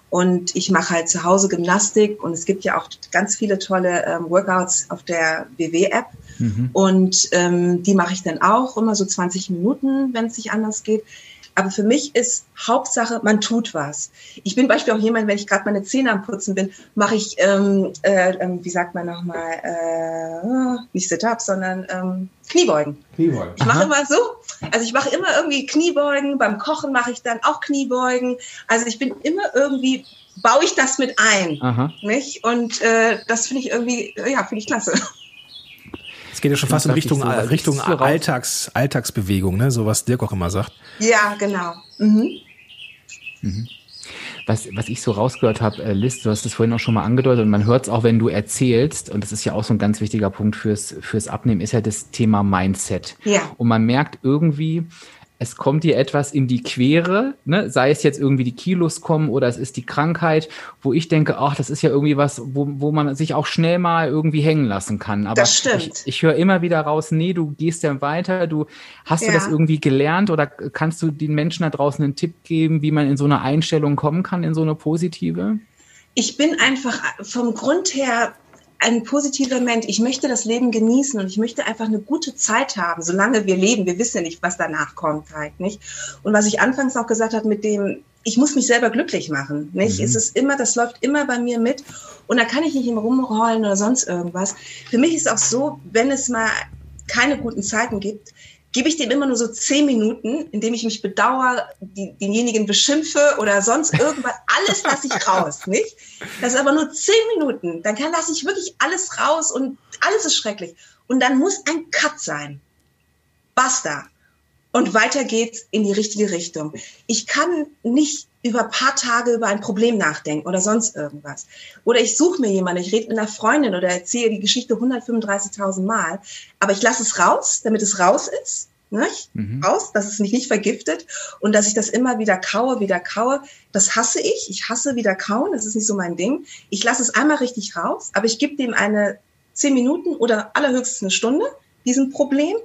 Und ich mache halt zu Hause Gymnastik. Und es gibt ja auch ganz viele tolle ähm, Workouts auf der WW-App. Mhm. Und ähm, die mache ich dann auch immer so 20 Minuten, wenn es nicht anders geht. Aber für mich ist Hauptsache, man tut was. Ich bin beispielsweise auch jemand, wenn ich gerade meine Zähne am Putzen bin, mache ich, ähm, äh, äh, wie sagt man nochmal, äh, nicht Sit-Up, sondern ähm, Kniebeugen. Kniebeugen. Ich mache immer so, also ich mache immer irgendwie Kniebeugen, beim Kochen mache ich dann auch Kniebeugen. Also ich bin immer irgendwie, baue ich das mit ein. Aha. Nicht? Und äh, das finde ich irgendwie, ja, finde ich klasse. Es geht ja schon fast in Richtung, so, Richtung Alltags, Alltagsbewegung, ne? so was Dirk auch immer sagt. Ja, genau. Mhm. Mhm. Was, was ich so rausgehört habe, äh, Liz, du hast es vorhin auch schon mal angedeutet und man hört es auch, wenn du erzählst, und das ist ja auch so ein ganz wichtiger Punkt fürs, fürs Abnehmen, ist ja das Thema Mindset. Ja. Und man merkt irgendwie, es kommt dir etwas in die Quere, ne? sei es jetzt irgendwie die Kilos kommen oder es ist die Krankheit, wo ich denke, ach, das ist ja irgendwie was, wo, wo man sich auch schnell mal irgendwie hängen lassen kann. Aber das stimmt. ich, ich höre immer wieder raus, nee, du gehst ja weiter, du hast ja. du das irgendwie gelernt oder kannst du den Menschen da draußen einen Tipp geben, wie man in so eine Einstellung kommen kann, in so eine positive? Ich bin einfach vom Grund her ein positiver Mensch. Ich möchte das Leben genießen und ich möchte einfach eine gute Zeit haben, solange wir leben. Wir wissen ja nicht, was danach kommt halt, nicht? Und was ich anfangs auch gesagt habe mit dem, ich muss mich selber glücklich machen, nicht? Mhm. Es ist immer, das läuft immer bei mir mit und da kann ich nicht immer rumrollen oder sonst irgendwas. Für mich ist auch so, wenn es mal keine guten Zeiten gibt, gebe ich dem immer nur so zehn Minuten, indem ich mich bedauere, die, denjenigen beschimpfe oder sonst irgendwas. Alles lasse ich raus, nicht? Das ist aber nur zehn Minuten. Dann kann lasse ich wirklich alles raus und alles ist schrecklich. Und dann muss ein Cut sein. Basta. Und weiter geht's in die richtige Richtung. Ich kann nicht über ein paar Tage über ein Problem nachdenken oder sonst irgendwas. Oder ich suche mir jemanden, ich rede mit einer Freundin oder erzähle die Geschichte 135.000 Mal, aber ich lasse es raus, damit es raus ist, nicht? Mhm. raus, dass es mich nicht vergiftet und dass ich das immer wieder kaue, wieder kaue. Das hasse ich. Ich hasse wieder kauen, das ist nicht so mein Ding. Ich lasse es einmal richtig raus, aber ich gebe dem eine zehn Minuten oder allerhöchstens eine Stunde, diesem Problem,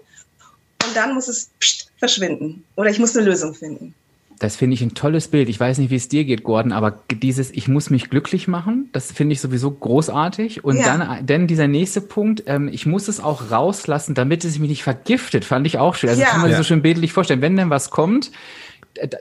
und dann muss es pst, verschwinden. Oder ich muss eine Lösung finden. Das finde ich ein tolles Bild. Ich weiß nicht, wie es dir geht, Gordon, aber dieses Ich muss mich glücklich machen, das finde ich sowieso großartig. Und ja. dann, denn dieser nächste Punkt, ähm, ich muss es auch rauslassen, damit es mich nicht vergiftet, fand ich auch schön. Also ja. kann man sich ja. so schön bildlich vorstellen. Wenn denn was kommt,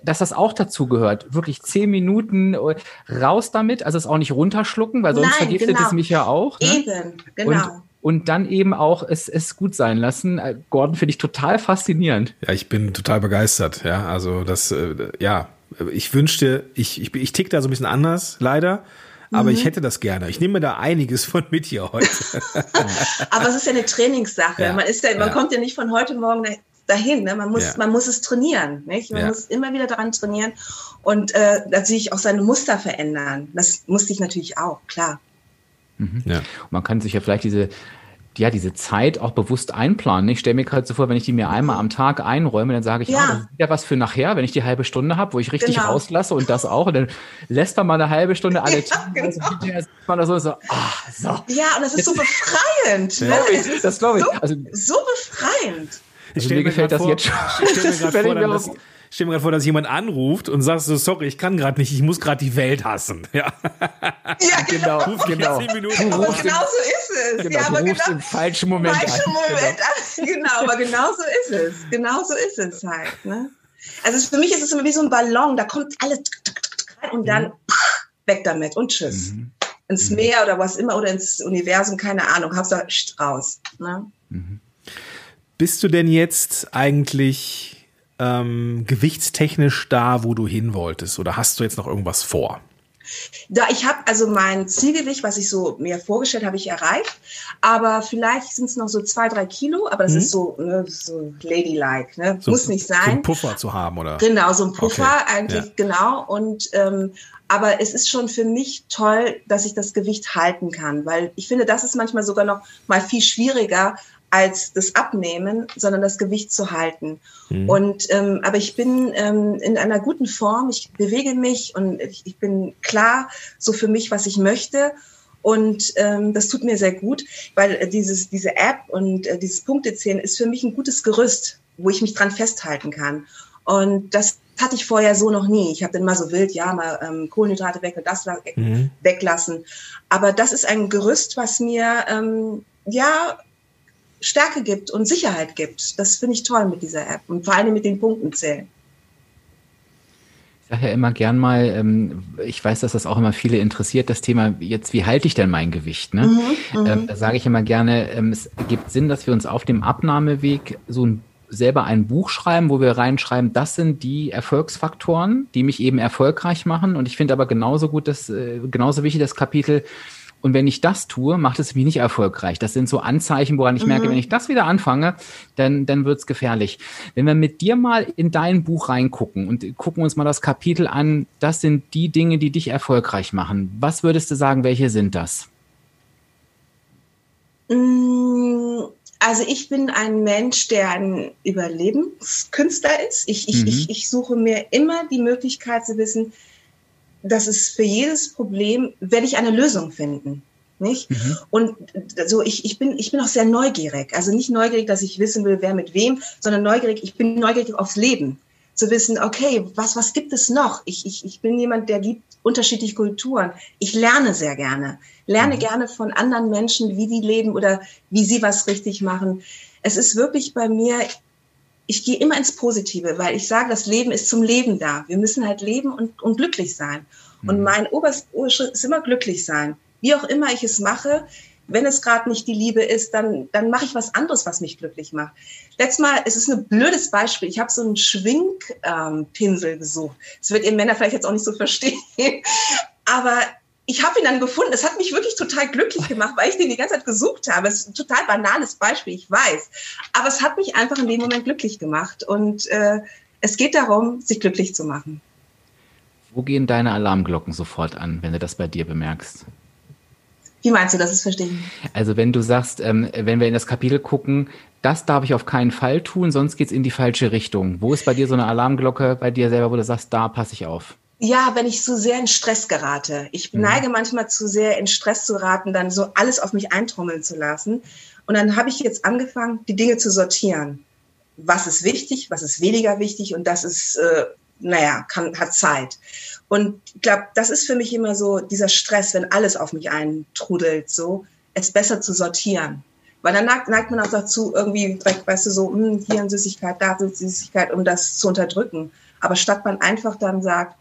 dass das auch dazu gehört. Wirklich zehn Minuten äh, raus damit, also es auch nicht runterschlucken, weil sonst Nein, vergiftet genau. es mich ja auch. Ne? Eben, genau. Und, und dann eben auch es, es gut sein lassen. Äh, Gordon finde ich total faszinierend. Ja, ich bin total begeistert. Ja, also das, äh, ja, ich wünschte, ich, ich, ich tick da so ein bisschen anders, leider. Aber mhm. ich hätte das gerne. Ich nehme da einiges von mit hier heute. Aber es ist ja eine Trainingssache. Ja, man ist ja, man ja. kommt ja nicht von heute Morgen dahin. Ne? Man muss, ja. man muss es trainieren. Nicht? Man muss immer wieder daran trainieren und äh, natürlich auch seine Muster verändern. Das musste ich natürlich auch, klar. Mhm. Ja. Und man kann sich ja vielleicht diese, ja, diese Zeit auch bewusst einplanen. Ich stelle mir gerade so vor, wenn ich die mir einmal am Tag einräume, dann sage ich, ja, oh, das ist ja was für nachher, wenn ich die halbe Stunde habe, wo ich richtig genau. rauslasse und das auch. Und dann lässt man mal eine halbe Stunde alle ja, genau. also man da so, so, ah, so. Ja, und das ist so befreiend. Ne? Das glaube ich. Also, so befreiend. Also mir gefällt das vor, jetzt schon. Ich stelle mir gerade vor, dass, stell mir gerade vor, dass jemand anruft und sagt so, sorry, ich kann gerade nicht, ich muss gerade die Welt hassen. Ja, ja genau. Ruf genau. Aber genau so ist es. Genau, ja, aber genau, im falschen Moment falschen an. Moment genau. an. Genau, aber genau so ist es. Genau so ist es halt. Ne? Also für mich ist es immer wie so ein Ballon, da kommt alles und dann mhm. weg damit und tschüss. Mhm. Ins mhm. Meer oder was immer oder ins Universum, keine Ahnung, Hauptsache raus. Ne? Mhm. Bist du denn jetzt eigentlich ähm, gewichtstechnisch da, wo du hin wolltest? Oder hast du jetzt noch irgendwas vor? Da ich habe also mein Zielgewicht, was ich so mir vorgestellt habe, ich erreicht. Aber vielleicht sind es noch so zwei, drei Kilo. Aber das mhm. ist so, ne, so ladylike. Ne? So, Muss nicht sein. So einen Puffer zu haben oder? Genau, so ein Puffer okay. eigentlich ja. genau. Und ähm, aber es ist schon für mich toll, dass ich das Gewicht halten kann, weil ich finde, das ist manchmal sogar noch mal viel schwieriger, als das Abnehmen, sondern das Gewicht zu halten. Mhm. Und ähm, aber ich bin ähm, in einer guten Form. Ich bewege mich und ich, ich bin klar so für mich, was ich möchte. Und ähm, das tut mir sehr gut, weil äh, dieses, diese App und äh, dieses Punktezählen ist für mich ein gutes Gerüst, wo ich mich dran festhalten kann. Und das hatte ich vorher so noch nie. Ich habe dann immer so wild, ja, mal ähm, Kohlenhydrate weg und das mhm. weglassen. Aber das ist ein Gerüst, was mir ähm, ja Stärke gibt und Sicherheit gibt. Das finde ich toll mit dieser App und vor allem mit den Punkten zählen. Ich sage ja immer gern mal, ähm, ich weiß, dass das auch immer viele interessiert, das Thema jetzt, wie halte ich denn mein Gewicht? Ne? Mhm, mhm. ähm, da sage ich immer gerne, ähm, es gibt Sinn, dass wir uns auf dem Abnahmeweg so ein selber ein Buch schreiben, wo wir reinschreiben, das sind die Erfolgsfaktoren, die mich eben erfolgreich machen. Und ich finde aber genauso gut, dass, äh, genauso wichtig das Kapitel, und wenn ich das tue, macht es mich nicht erfolgreich. Das sind so Anzeichen, woran ich merke, mhm. wenn ich das wieder anfange, dann, dann wird's gefährlich. Wenn wir mit dir mal in dein Buch reingucken und gucken uns mal das Kapitel an, das sind die Dinge, die dich erfolgreich machen. Was würdest du sagen, welche sind das? Mm, also ich bin ein Mensch, der ein Überlebenskünstler ist. Ich, ich, mhm. ich, ich suche mir immer die Möglichkeit zu wissen, dass es für jedes Problem werde ich eine Lösung finden. Nicht? Mhm. Und so, ich, ich, bin, ich bin auch sehr neugierig. Also nicht neugierig, dass ich wissen will, wer mit wem, sondern neugierig, ich bin neugierig aufs Leben. Zu wissen, okay, was, was gibt es noch? Ich, ich, ich bin jemand, der liebt unterschiedliche Kulturen. Ich lerne sehr gerne. Lerne mhm. gerne von anderen Menschen, wie die leben oder wie sie was richtig machen. Es ist wirklich bei mir, ich gehe immer ins Positive, weil ich sage, das Leben ist zum Leben da. Wir müssen halt leben und, und glücklich sein. Mhm. Und mein oberster Schritt ist immer glücklich sein. Wie auch immer ich es mache, wenn es gerade nicht die Liebe ist, dann, dann mache ich was anderes, was mich glücklich macht. Letztes Mal, es ist ein blödes Beispiel. Ich habe so einen Schwingpinsel ähm, gesucht. Das wird ihr Männer vielleicht jetzt auch nicht so verstehen. Aber ich habe ihn dann gefunden. Es hat mich wirklich total glücklich gemacht, weil ich den die ganze Zeit gesucht habe. Es ist ein total banales Beispiel, ich weiß. Aber es hat mich einfach in dem Moment glücklich gemacht. Und äh, es geht darum, sich glücklich zu machen. Wo gehen deine Alarmglocken sofort an, wenn du das bei dir bemerkst? Wie meinst du das? Ist verstehen? Also wenn du sagst, ähm, wenn wir in das Kapitel gucken, das darf ich auf keinen Fall tun, sonst geht's in die falsche Richtung. Wo ist bei dir so eine Alarmglocke bei dir selber, wo du sagst, da passe ich auf? Ja, wenn ich zu sehr in Stress gerate. Ich mhm. neige manchmal zu sehr in Stress zu raten, dann so alles auf mich eintrommeln zu lassen. Und dann habe ich jetzt angefangen, die Dinge zu sortieren. Was ist wichtig, was ist weniger wichtig und das ist, äh, naja, kann, hat Zeit. Und ich glaube, das ist für mich immer so dieser Stress, wenn alles auf mich eintrudelt, so, es besser zu sortieren. Weil dann neigt, neigt man auch dazu, irgendwie, weißt du, so, hm, hier eine Süßigkeit, da eine Süßigkeit, um das zu unterdrücken. Aber statt man einfach dann sagt,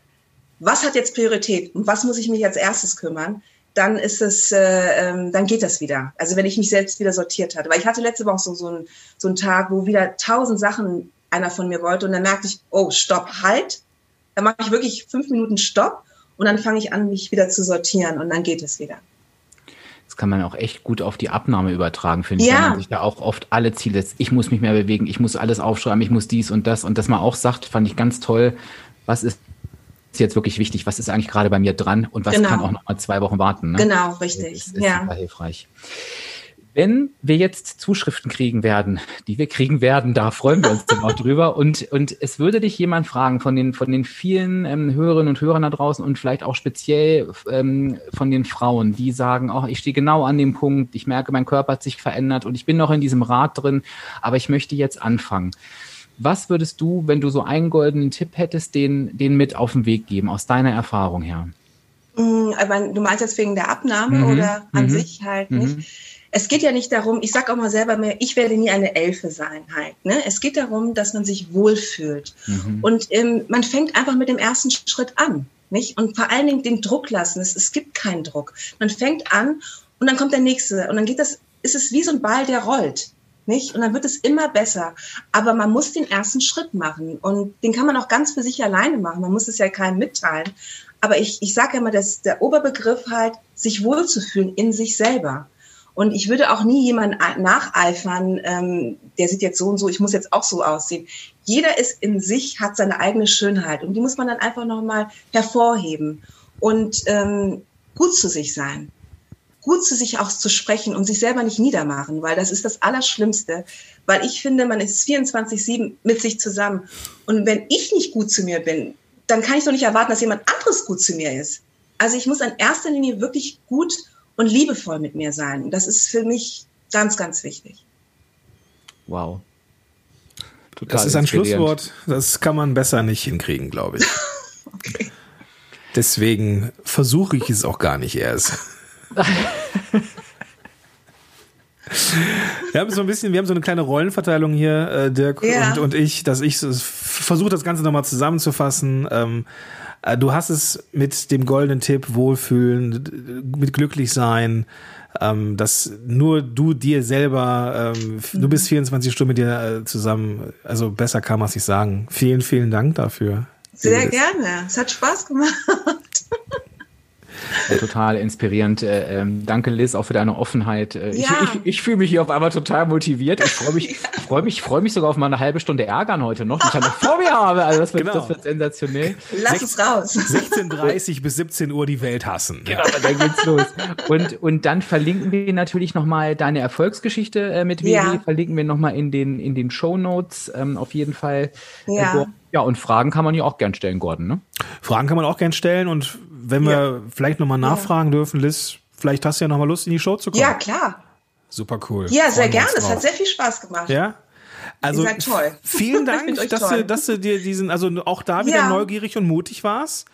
was hat jetzt Priorität und was muss ich mich als erstes kümmern, dann ist es, äh, ähm, dann geht das wieder. Also wenn ich mich selbst wieder sortiert hatte. Weil ich hatte letzte Woche so, so, ein, so einen Tag, wo wieder tausend Sachen einer von mir wollte und dann merkte ich, oh, stopp, halt. Dann mache ich wirklich fünf Minuten Stopp und dann fange ich an, mich wieder zu sortieren und dann geht es wieder. Das kann man auch echt gut auf die Abnahme übertragen, finde ich, ja. wenn man sich da auch oft alle Ziele setzt. Ich muss mich mehr bewegen, ich muss alles aufschreiben, ich muss dies und das und das mal auch sagt, fand ich ganz toll. Was ist ist jetzt wirklich wichtig, was ist eigentlich gerade bei mir dran und was genau. kann auch noch mal zwei Wochen warten. Ne? Genau, richtig. Das ist, ist ja. super hilfreich. Wenn wir jetzt Zuschriften kriegen werden, die wir kriegen werden, da freuen wir uns dann auch drüber. Und, und es würde dich jemand fragen von den, von den vielen ähm, Hörerinnen und Hörern da draußen und vielleicht auch speziell ähm, von den Frauen, die sagen, oh, ich stehe genau an dem Punkt, ich merke, mein Körper hat sich verändert und ich bin noch in diesem Rad drin, aber ich möchte jetzt anfangen. Was würdest du, wenn du so einen goldenen Tipp hättest, den, den mit auf den Weg geben, aus deiner Erfahrung her? Mm, du meinst jetzt wegen der Abnahme mhm. oder an mhm. sich halt nicht? Mhm. Es geht ja nicht darum, ich sage auch mal selber mehr, ich werde nie eine Elfe sein halt. Ne? Es geht darum, dass man sich wohlfühlt. Mhm. Und ähm, man fängt einfach mit dem ersten Schritt an. Nicht? Und vor allen Dingen den Druck lassen. Es, es gibt keinen Druck. Man fängt an und dann kommt der nächste. Und dann geht das, ist es wie so ein Ball, der rollt nicht? Und dann wird es immer besser. Aber man muss den ersten Schritt machen und den kann man auch ganz für sich alleine machen. Man muss es ja keinem mitteilen. Aber ich, ich sage immer, dass der Oberbegriff halt, sich wohlzufühlen in sich selber. Und ich würde auch nie jemanden nacheifern, ähm, der sieht jetzt so und so, ich muss jetzt auch so aussehen. Jeder ist in sich, hat seine eigene Schönheit und die muss man dann einfach nochmal hervorheben und ähm, gut zu sich sein gut zu sich auch zu sprechen und sich selber nicht niedermachen, weil das ist das Allerschlimmste. Weil ich finde, man ist 24-7 mit sich zusammen. Und wenn ich nicht gut zu mir bin, dann kann ich doch nicht erwarten, dass jemand anderes gut zu mir ist. Also ich muss in erster Linie wirklich gut und liebevoll mit mir sein. Das ist für mich ganz, ganz wichtig. Wow. Total das ist ein Schlusswort, das kann man besser nicht hinkriegen, glaube ich. okay. Deswegen versuche ich es auch gar nicht erst wir haben so ein bisschen, wir haben so eine kleine Rollenverteilung hier, äh, Dirk ja. und, und ich, dass ich versuche das Ganze nochmal zusammenzufassen. Ähm, äh, du hast es mit dem goldenen Tipp Wohlfühlen, mit glücklich sein, ähm, dass nur du dir selber, ähm, mhm. du bist 24 Stunden mit dir äh, zusammen, also besser kann man es nicht sagen. Vielen, vielen Dank dafür. Sehr gerne. Es hat Spaß gemacht. Äh, total inspirierend. Äh, ähm, danke, Liz, auch für deine Offenheit. Äh, ja. Ich, ich, ich fühle mich hier auf einmal total motiviert. Ich freue mich, ja. freue mich, freue mich sogar auf mal eine halbe Stunde ärgern heute noch, die ich ja noch vor mir habe. Also das wird, genau. das wird sensationell. Lass es raus. 16.30 bis 17 Uhr die Welt hassen. Genau, dann geht's los. Und, und dann verlinken wir natürlich nochmal deine Erfolgsgeschichte äh, mit Vivi, ja. verlinken wir nochmal in den, in den Show Notes ähm, auf jeden Fall. Ja. Ja, und Fragen kann man ja auch gern stellen, Gordon, ne? Fragen kann man auch gern stellen und wenn wir ja. vielleicht nochmal nachfragen ja. dürfen, Liz, vielleicht hast du ja nochmal Lust, in die Show zu kommen. Ja, klar. Super cool. Ja, sehr gerne. Es hat sehr viel Spaß gemacht. Ja. Also toll. vielen Dank, dass du, dass du dir diesen, also auch da wieder ja. neugierig und mutig warst.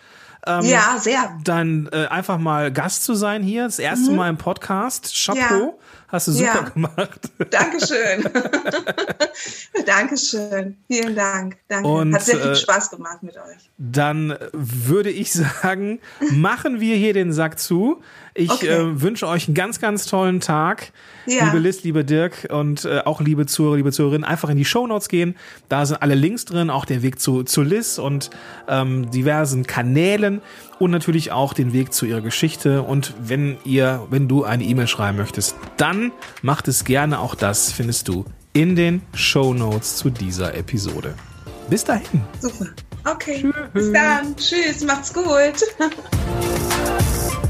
Ähm, ja, sehr. Dann äh, einfach mal Gast zu sein hier, das erste mhm. Mal im Podcast. Chapeau. Hast du super ja. gemacht. Dankeschön. Dankeschön. Vielen Dank. Danke. Und, Hat sehr viel äh, Spaß gemacht mit euch. Dann würde ich sagen, machen wir hier den Sack zu. Ich okay. äh, wünsche euch einen ganz, ganz tollen Tag. Ja. Liebe Liz, liebe Dirk und äh, auch liebe Zuhörer, liebe Zuhörerinnen, einfach in die Shownotes gehen. Da sind alle Links drin, auch der Weg zu, zu Liz und ähm, diversen Kanälen und natürlich auch den Weg zu ihrer Geschichte. Und wenn ihr, wenn du eine E-Mail schreiben möchtest, dann macht es gerne. Auch das findest du in den Show Notes zu dieser Episode. Bis dahin. Super. Okay. Tschüss. Bis dann. Tschüss. Macht's gut.